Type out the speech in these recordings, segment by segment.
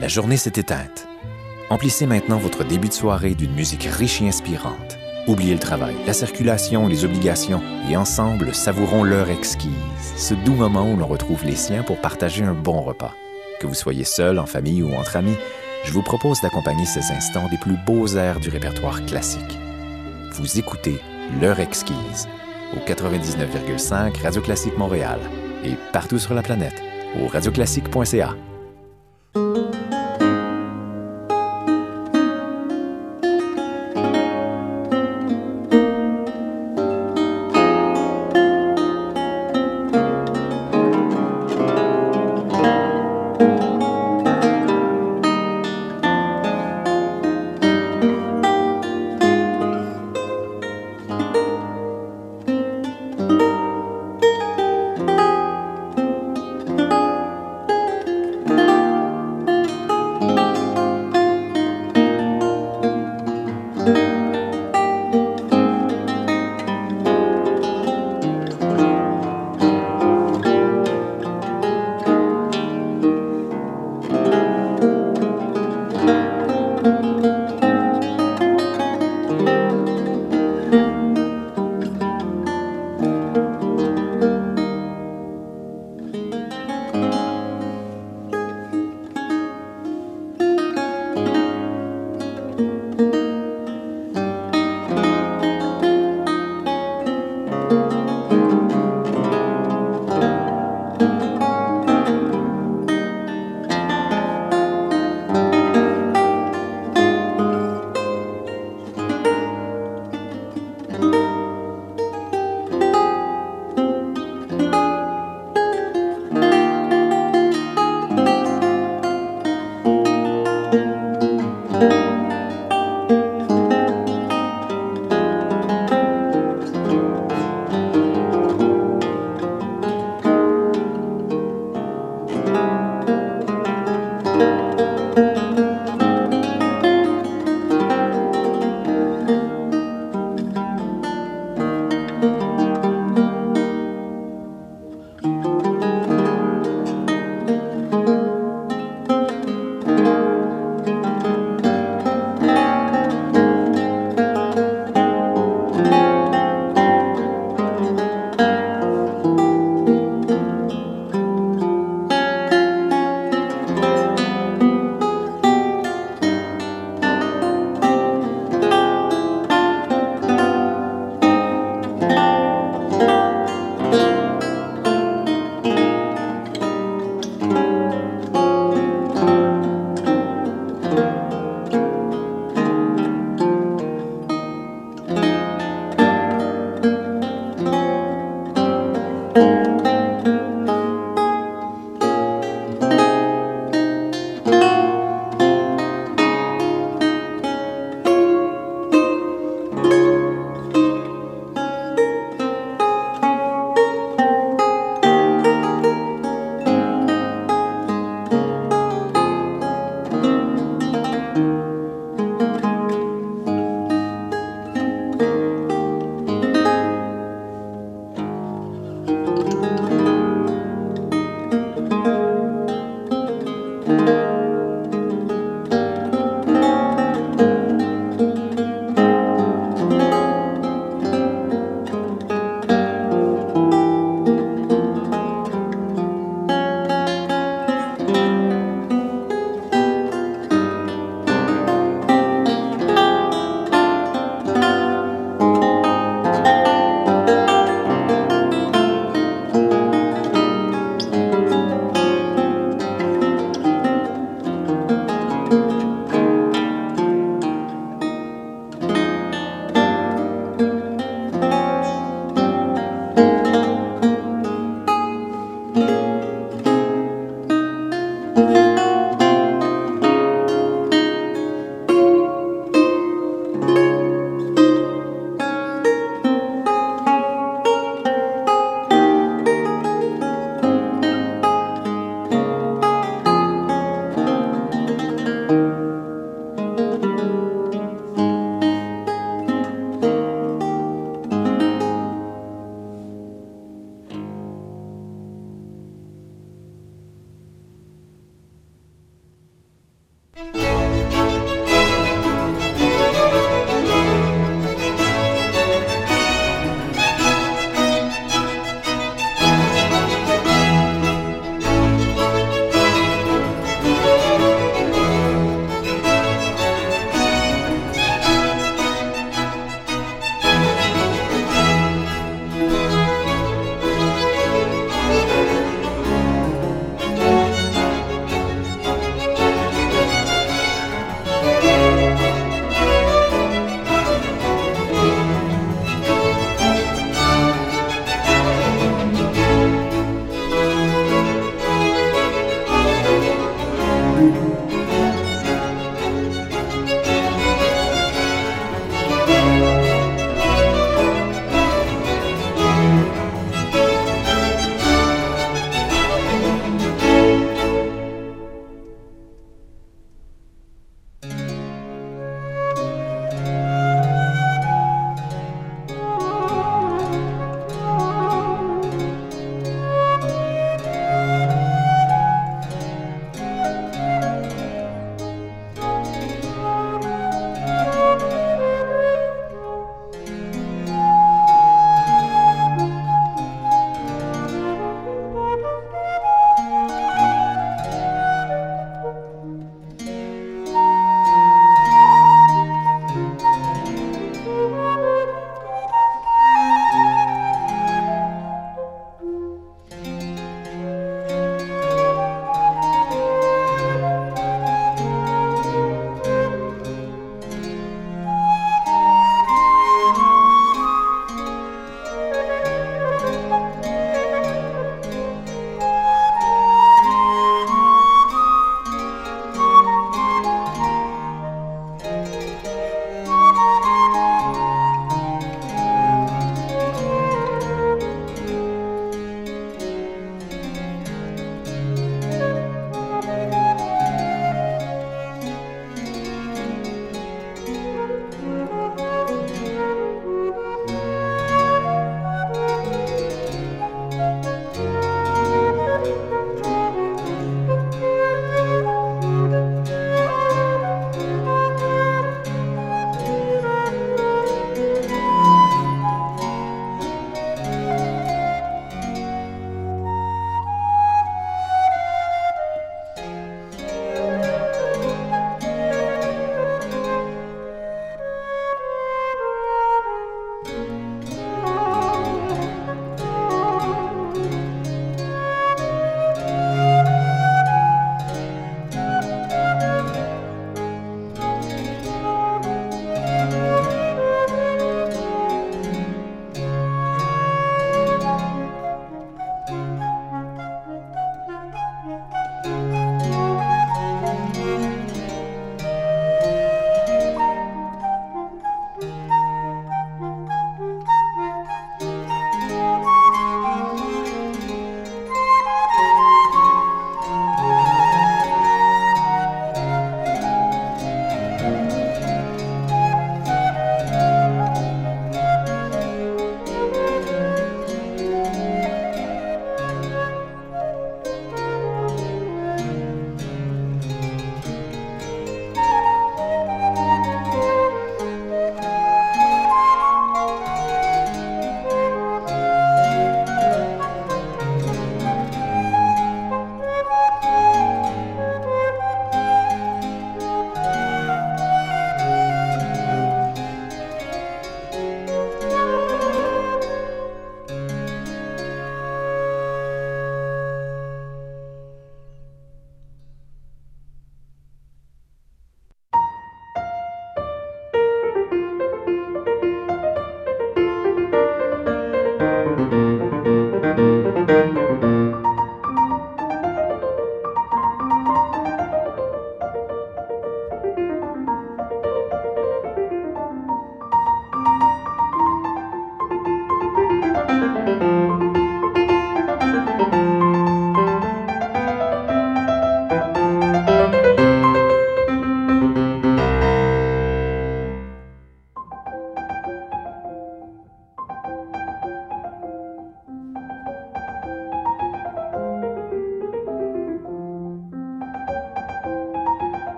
La journée s'est éteinte. Emplissez maintenant votre début de soirée d'une musique riche et inspirante. Oubliez le travail, la circulation, les obligations, et ensemble, savourons l'heure exquise, ce doux moment où l'on retrouve les siens pour partager un bon repas. Que vous soyez seul, en famille ou entre amis, je vous propose d'accompagner ces instants des plus beaux airs du répertoire classique. Vous écoutez L'heure exquise au 99,5 Radio Classique Montréal et partout sur la planète au radioclassique.ca.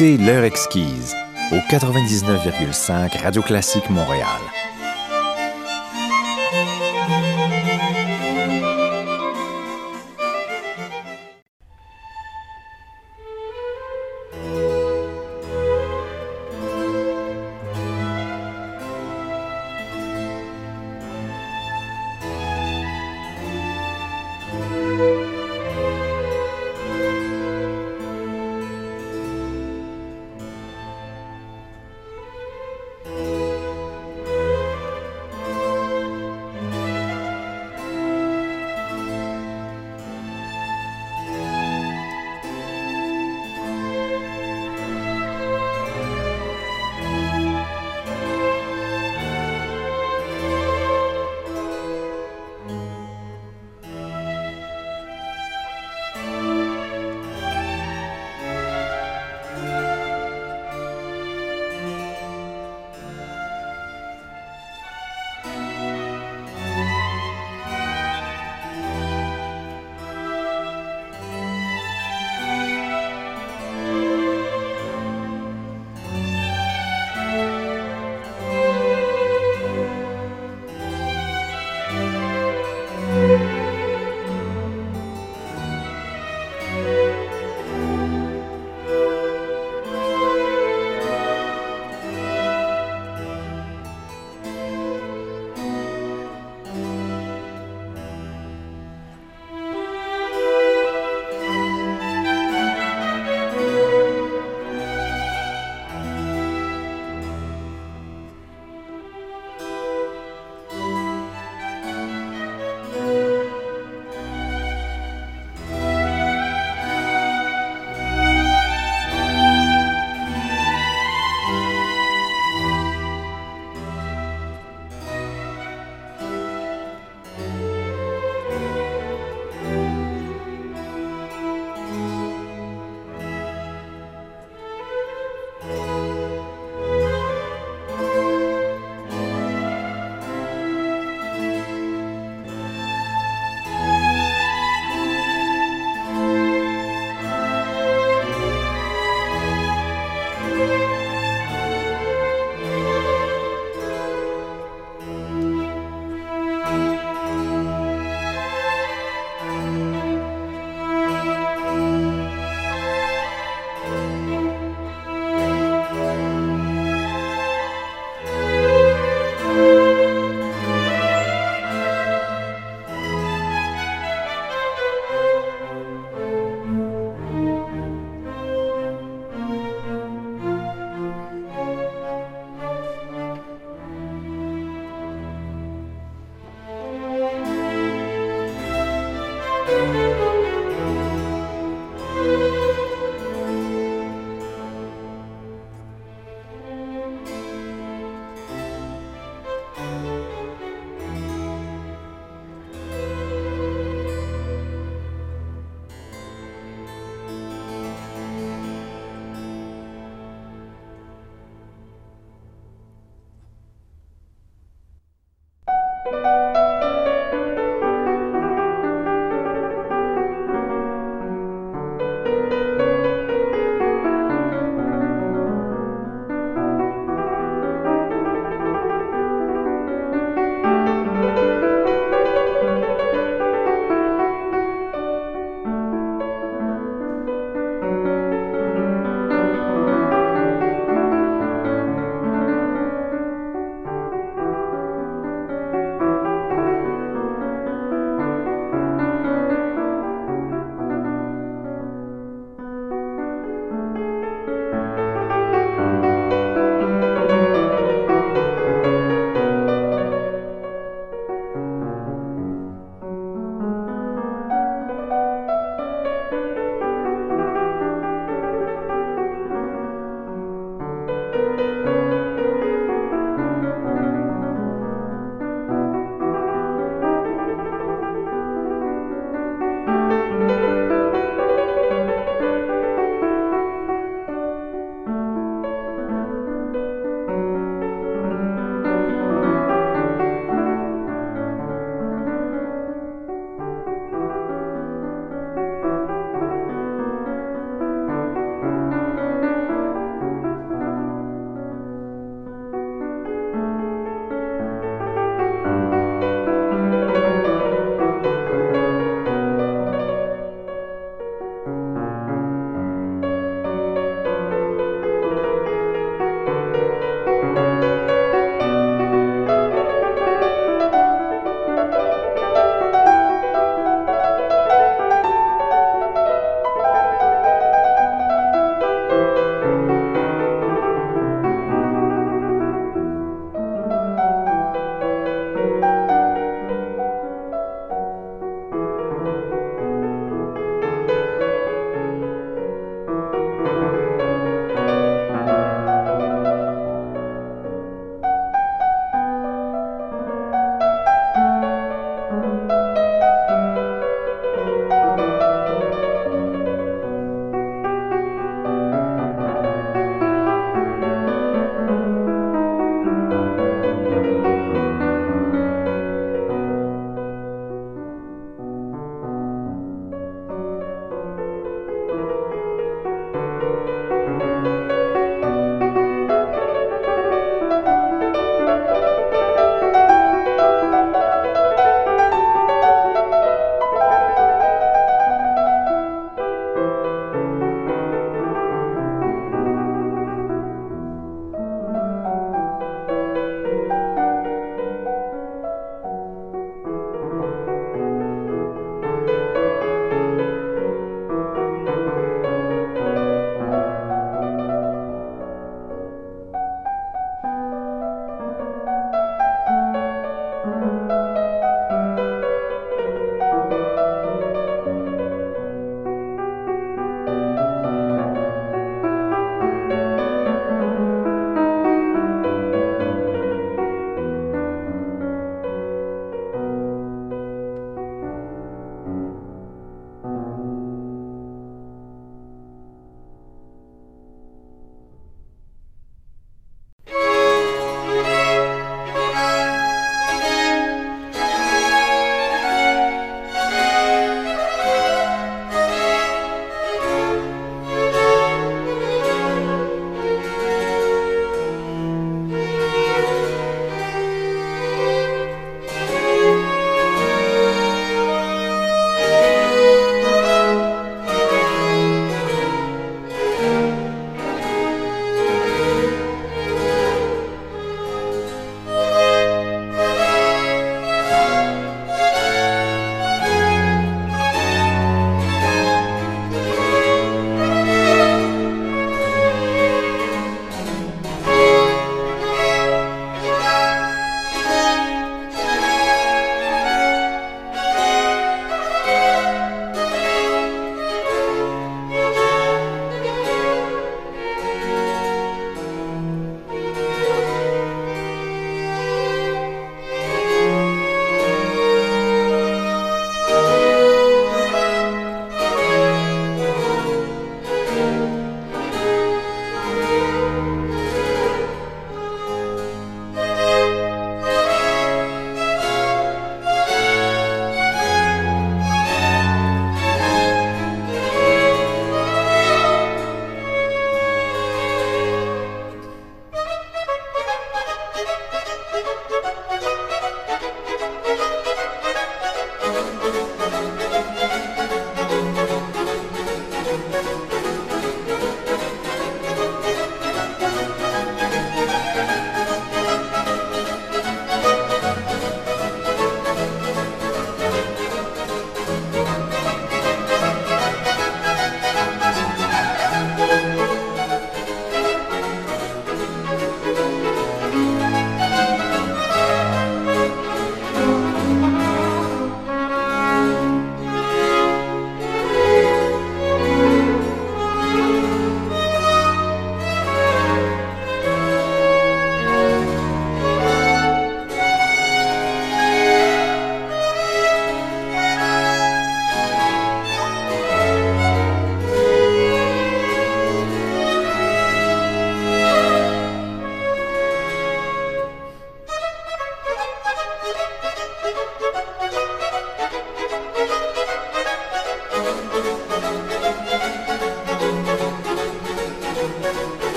écoutez L'heure exquise au 99,5 Radio Classique Montréal.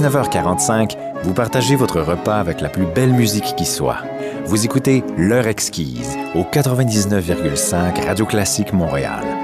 19h45, vous partagez votre repas avec la plus belle musique qui soit. Vous écoutez L'heure exquise au 99,5 Radio Classique Montréal.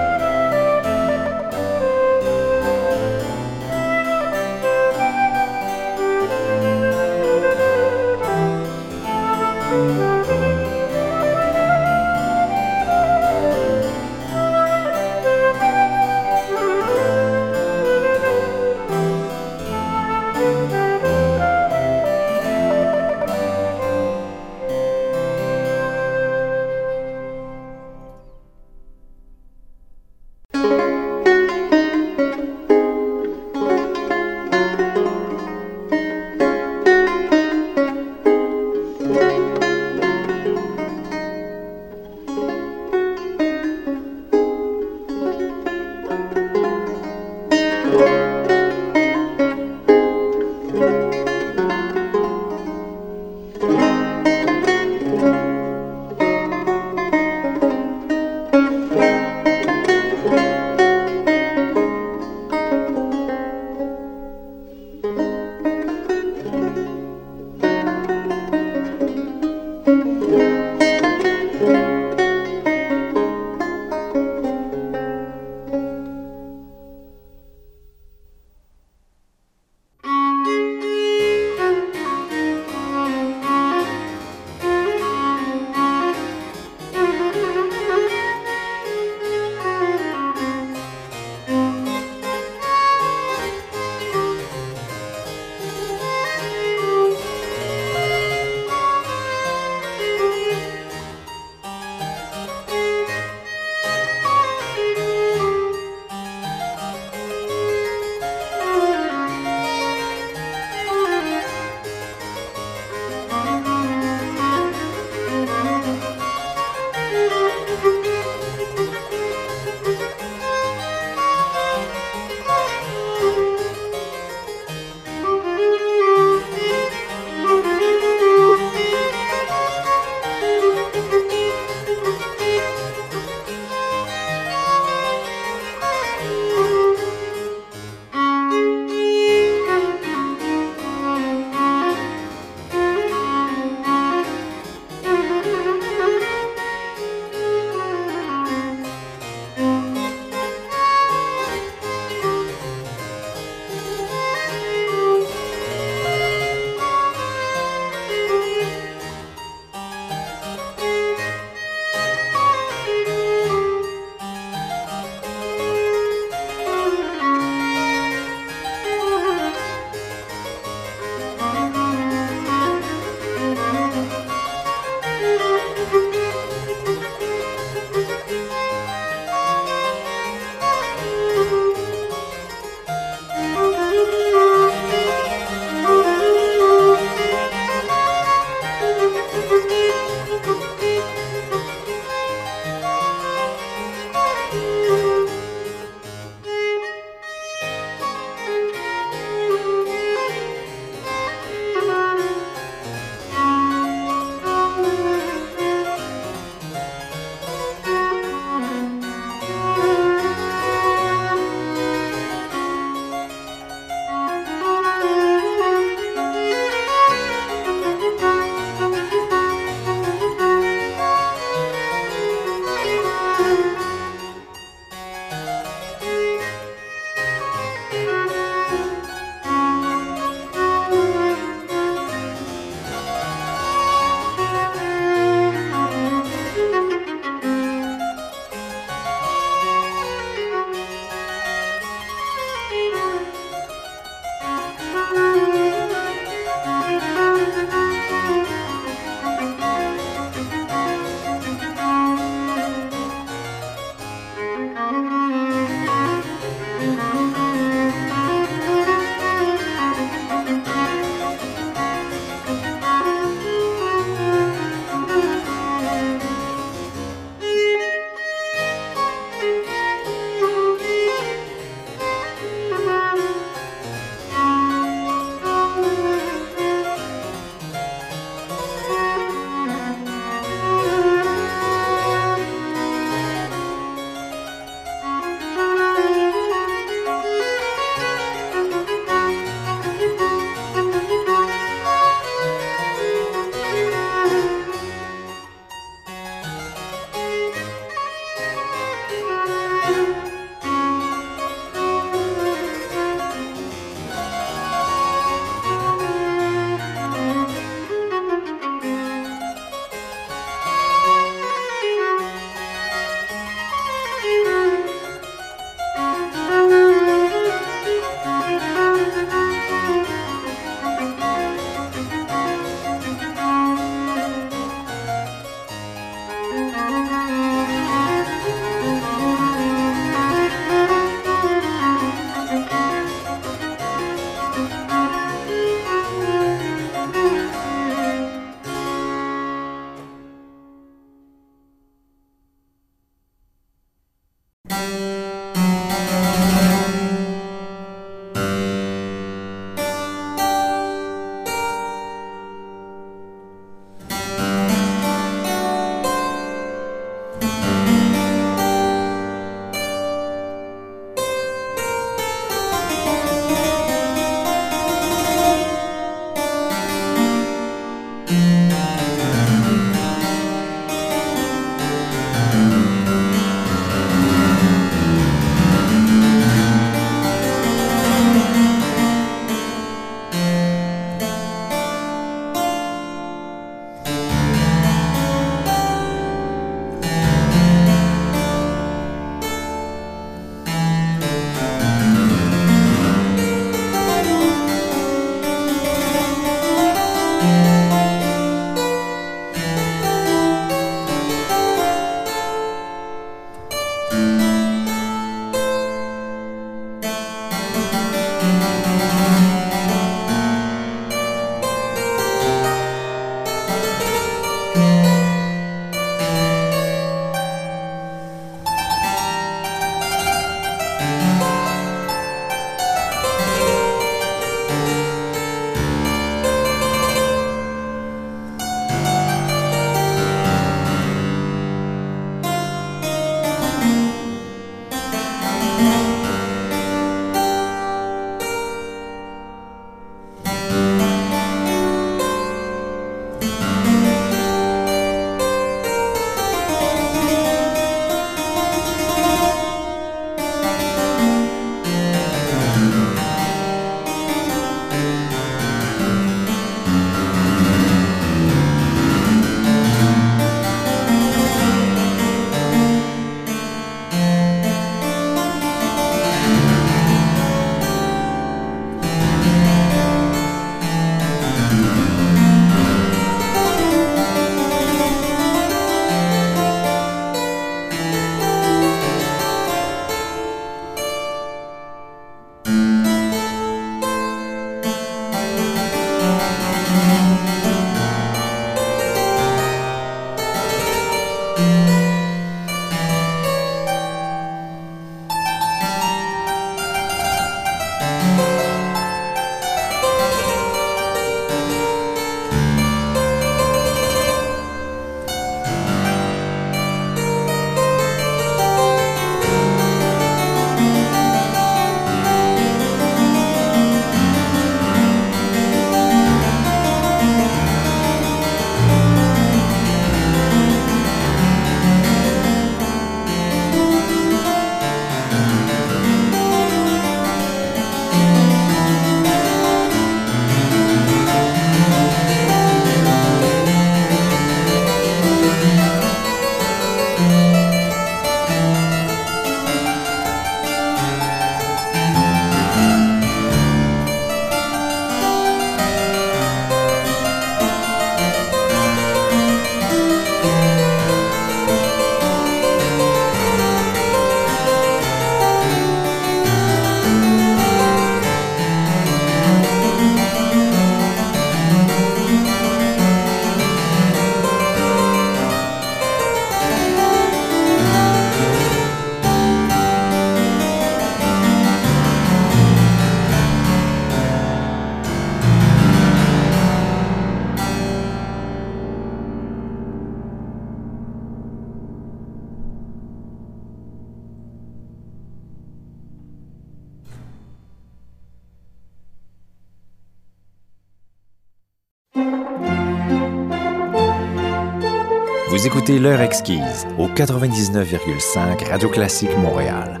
L'heure exquise au 99,5 Radio Classique Montréal.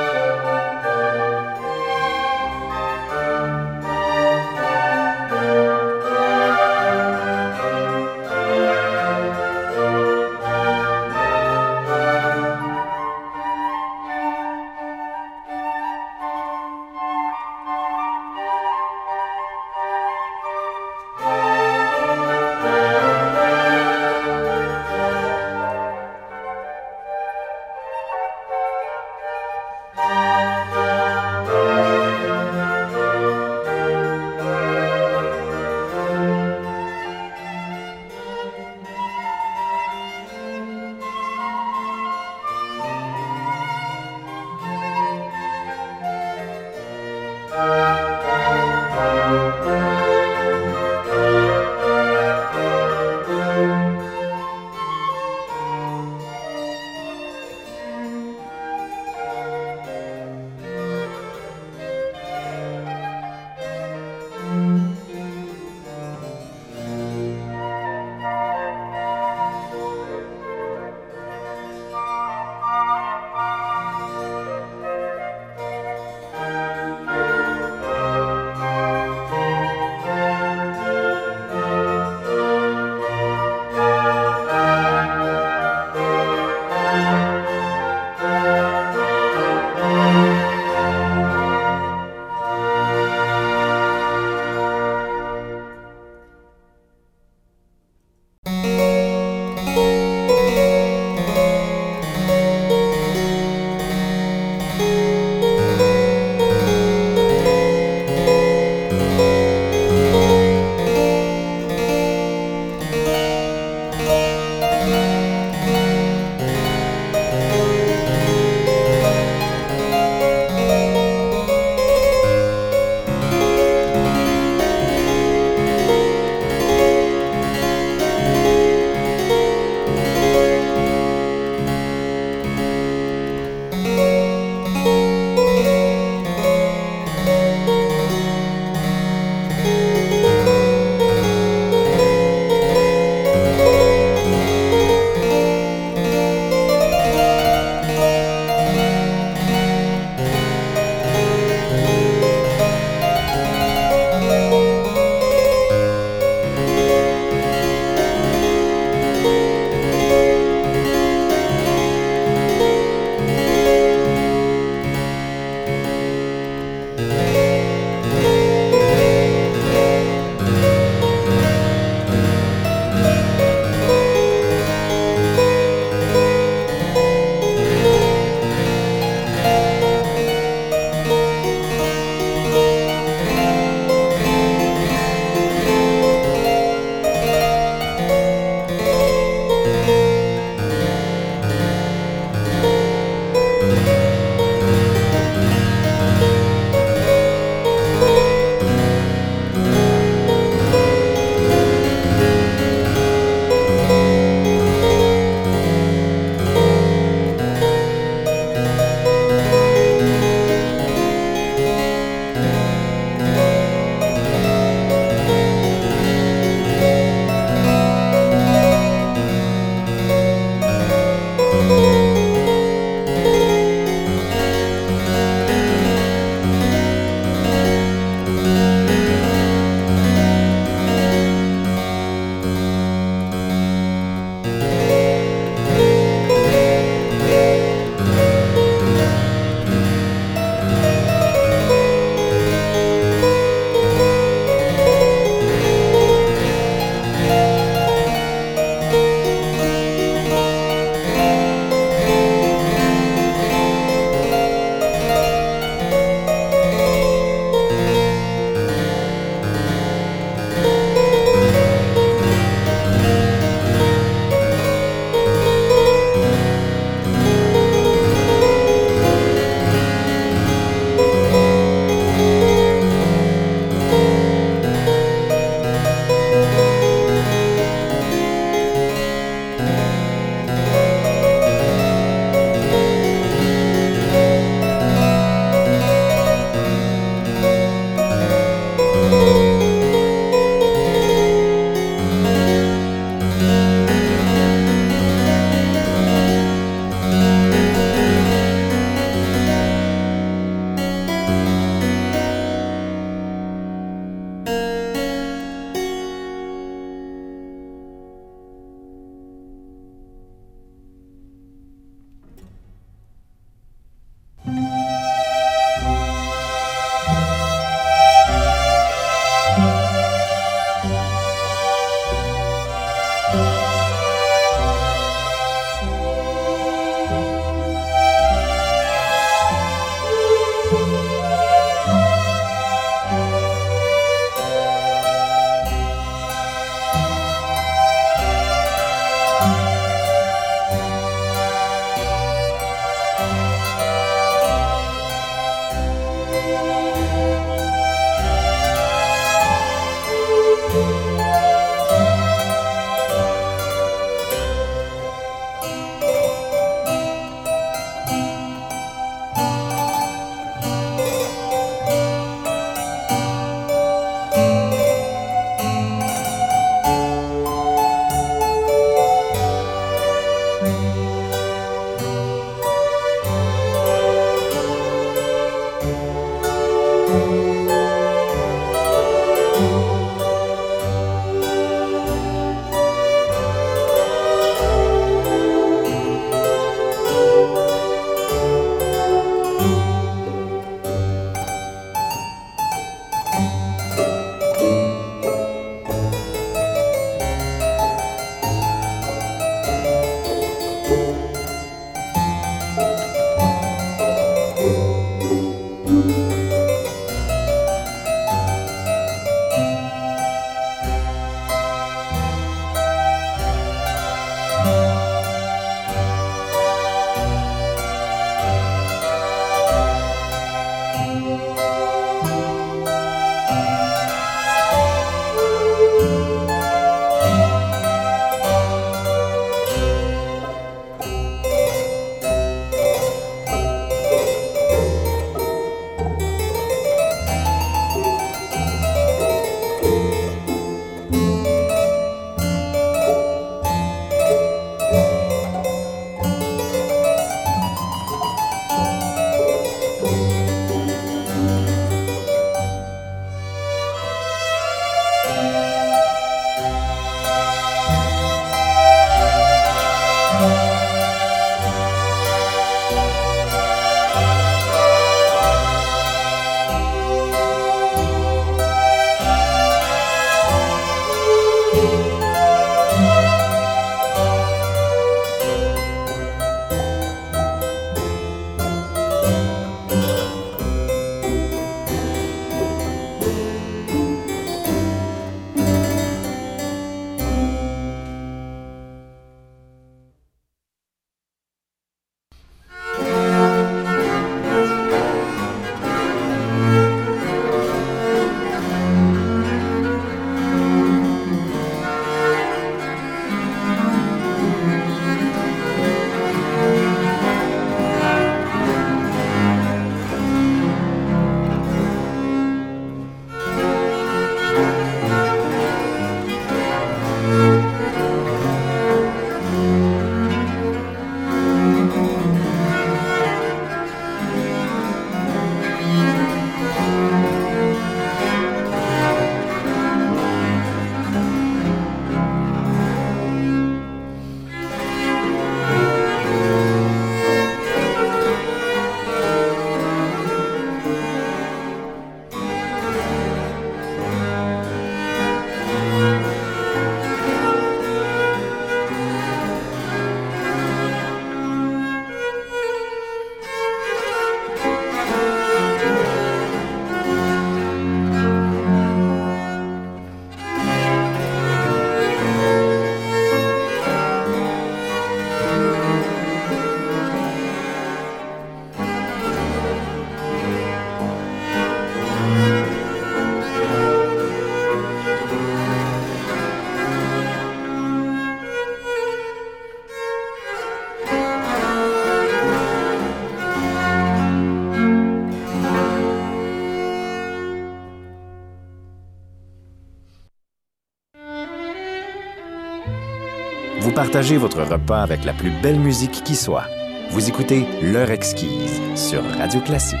Partagez votre repas avec la plus belle musique qui soit. Vous écoutez L'heure exquise sur Radio Classique.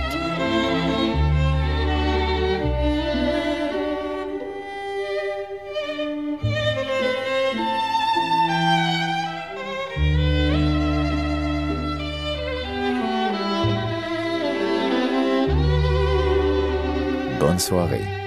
Bonne soirée.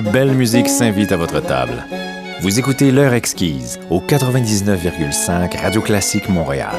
Plus belle musique s'invite à votre table. Vous écoutez L'heure exquise au 99,5 Radio Classique Montréal.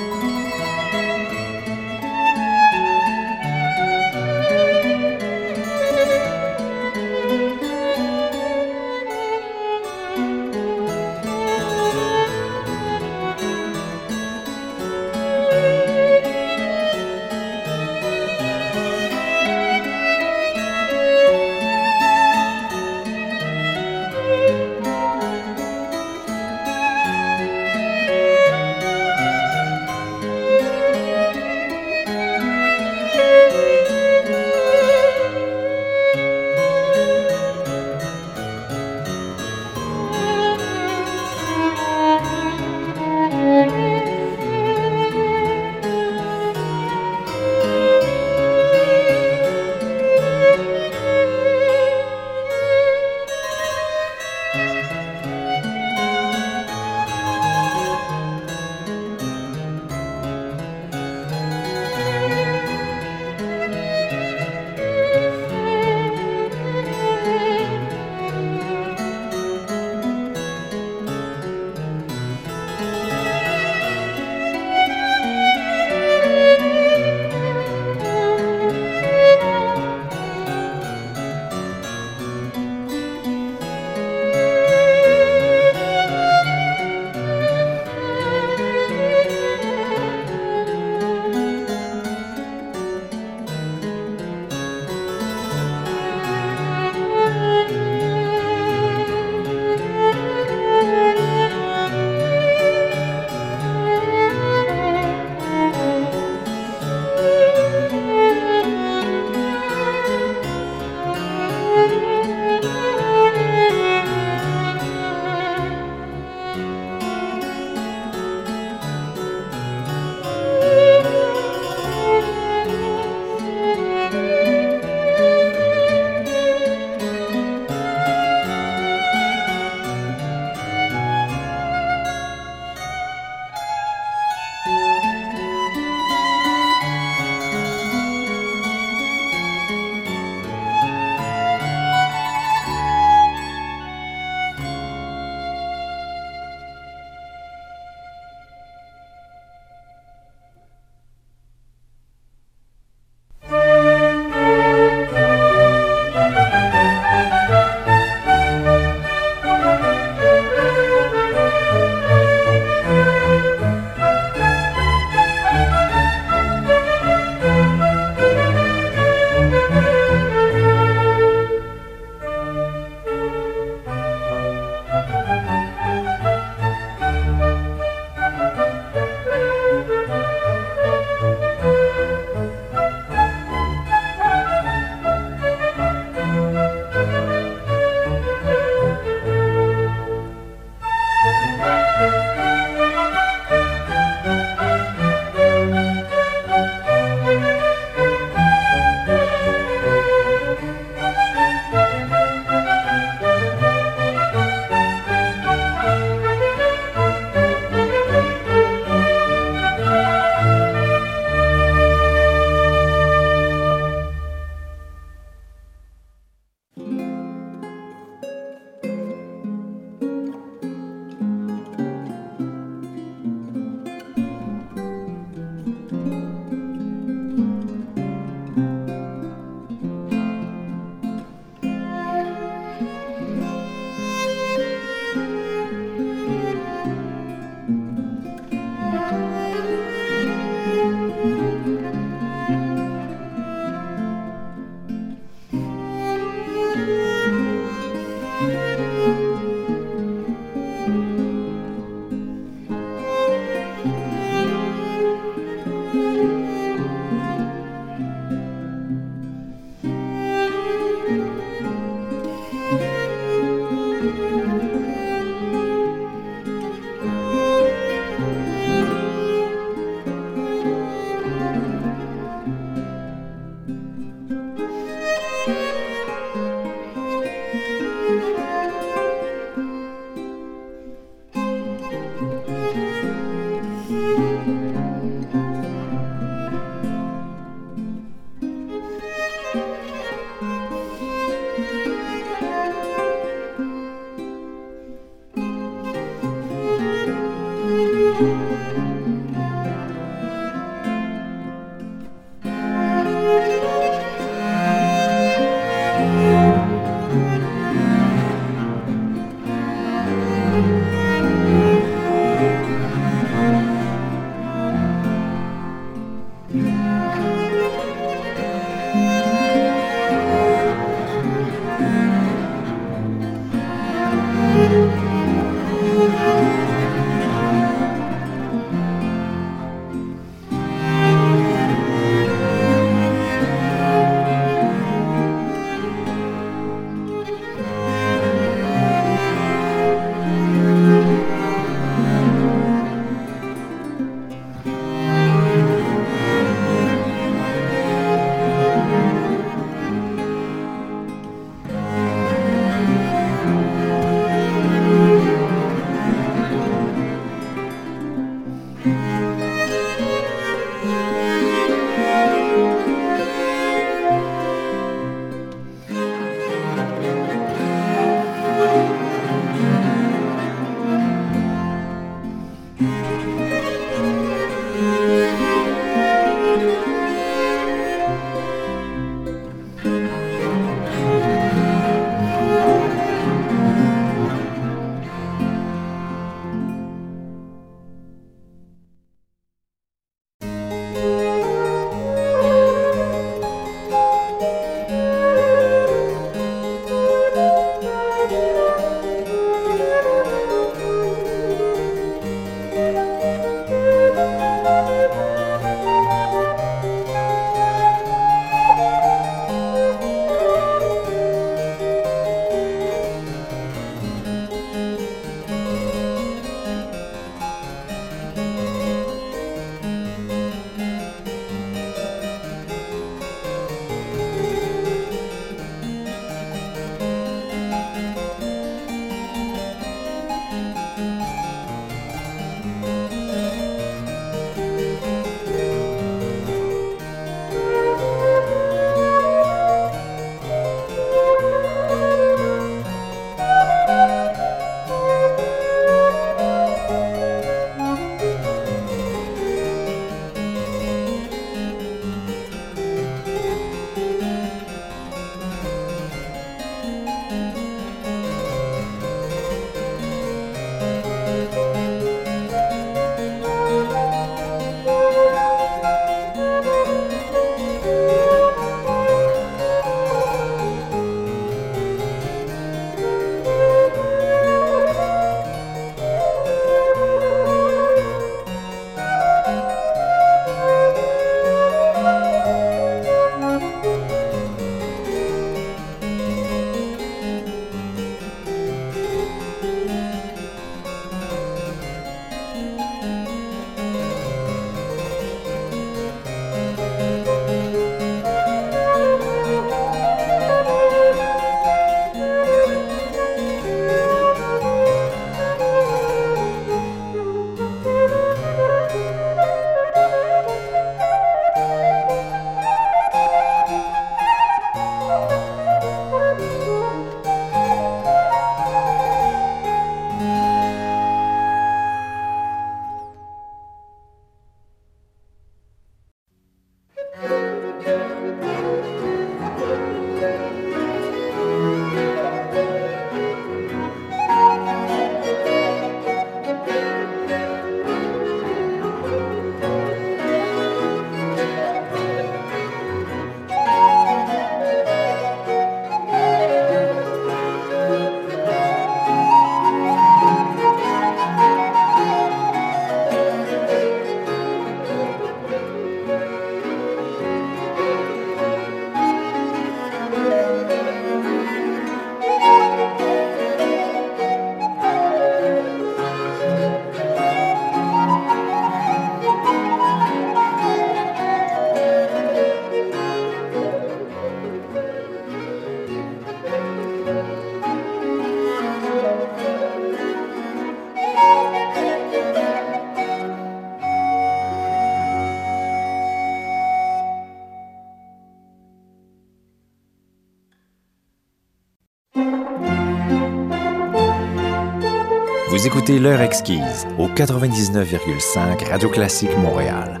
Vous écoutez L'heure exquise au 99,5 Radio Classique Montréal.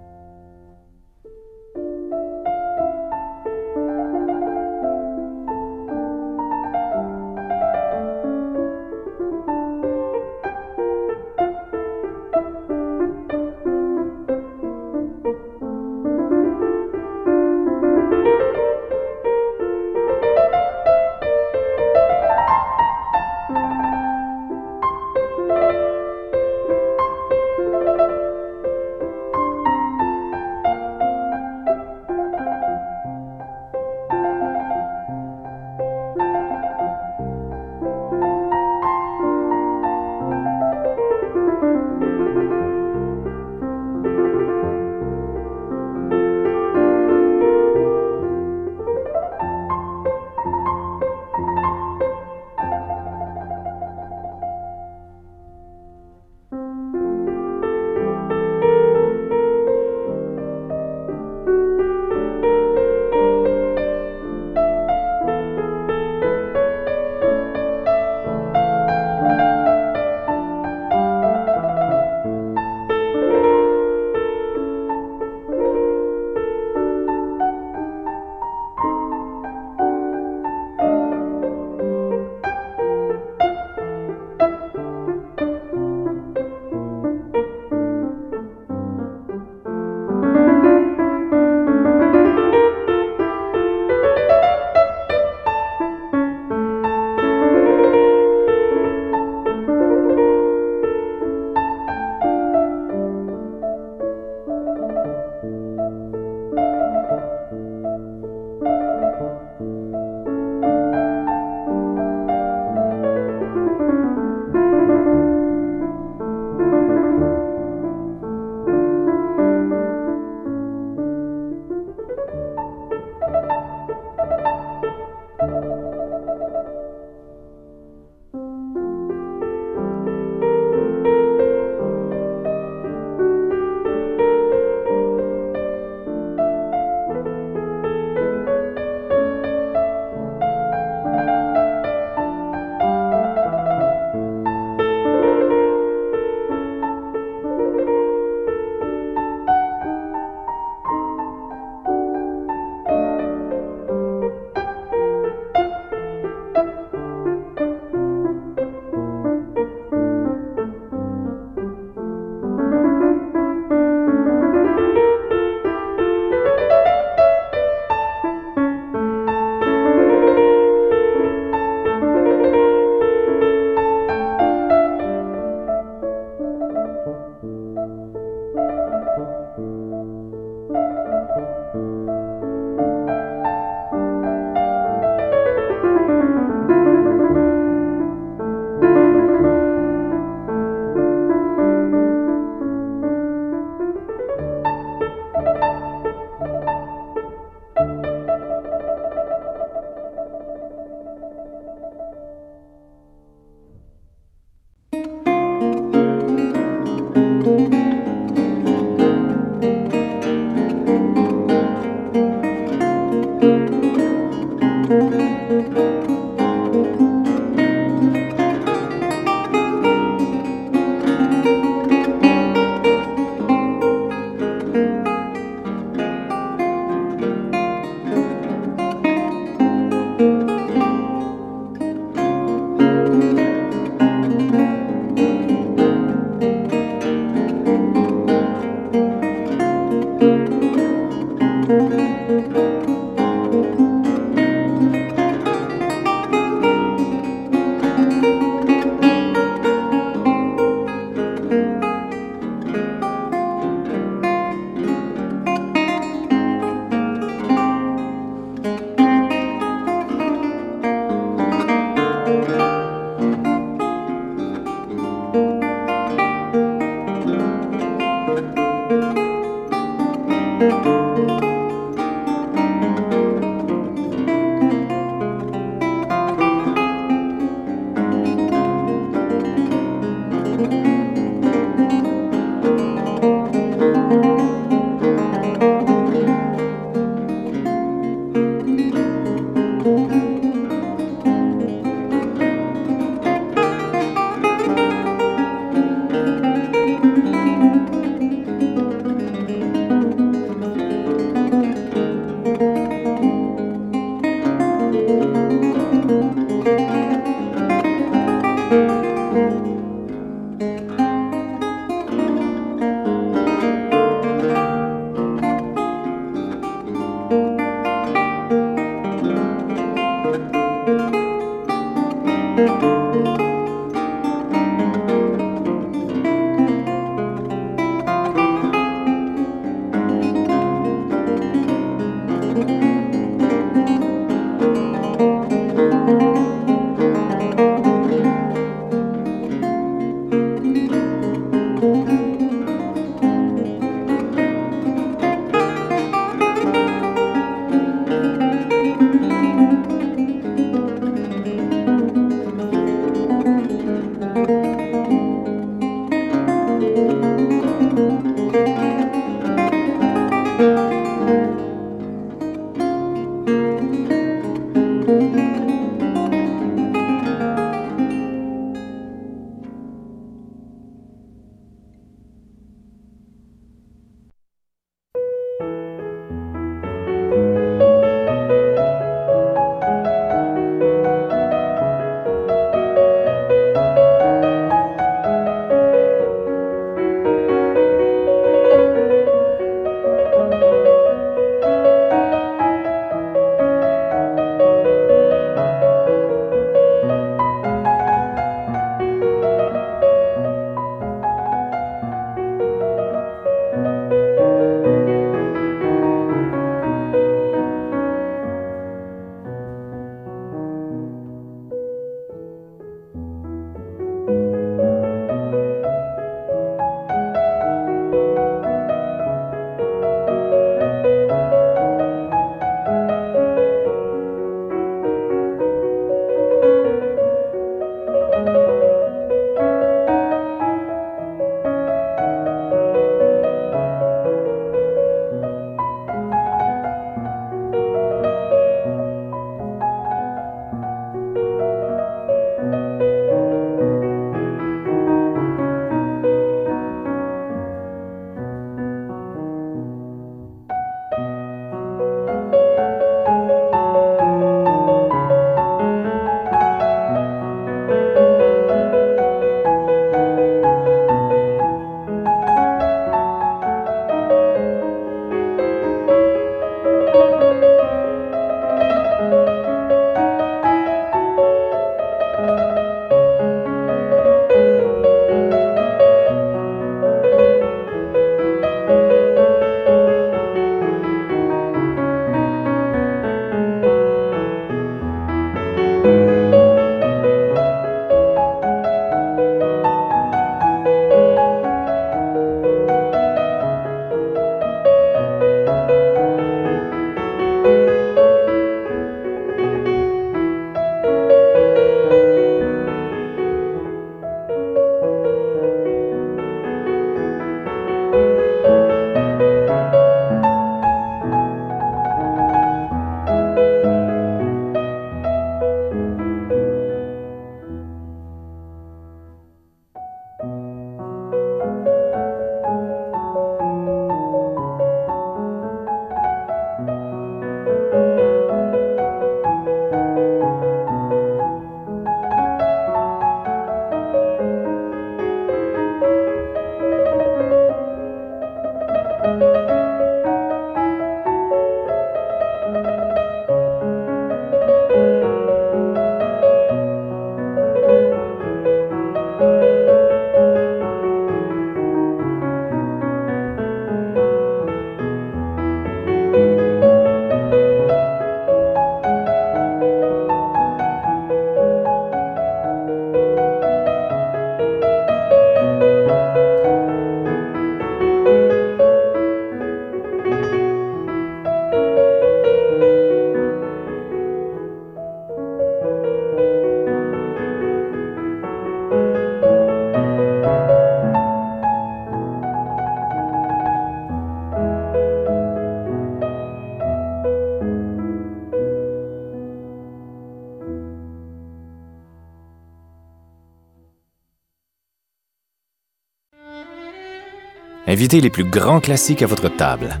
Invitez les plus grands classiques à votre table.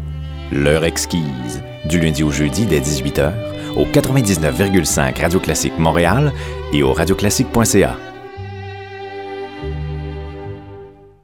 L'heure exquise, du lundi au jeudi dès 18h, au 99,5 Radio Classique Montréal et au radioclassique.ca.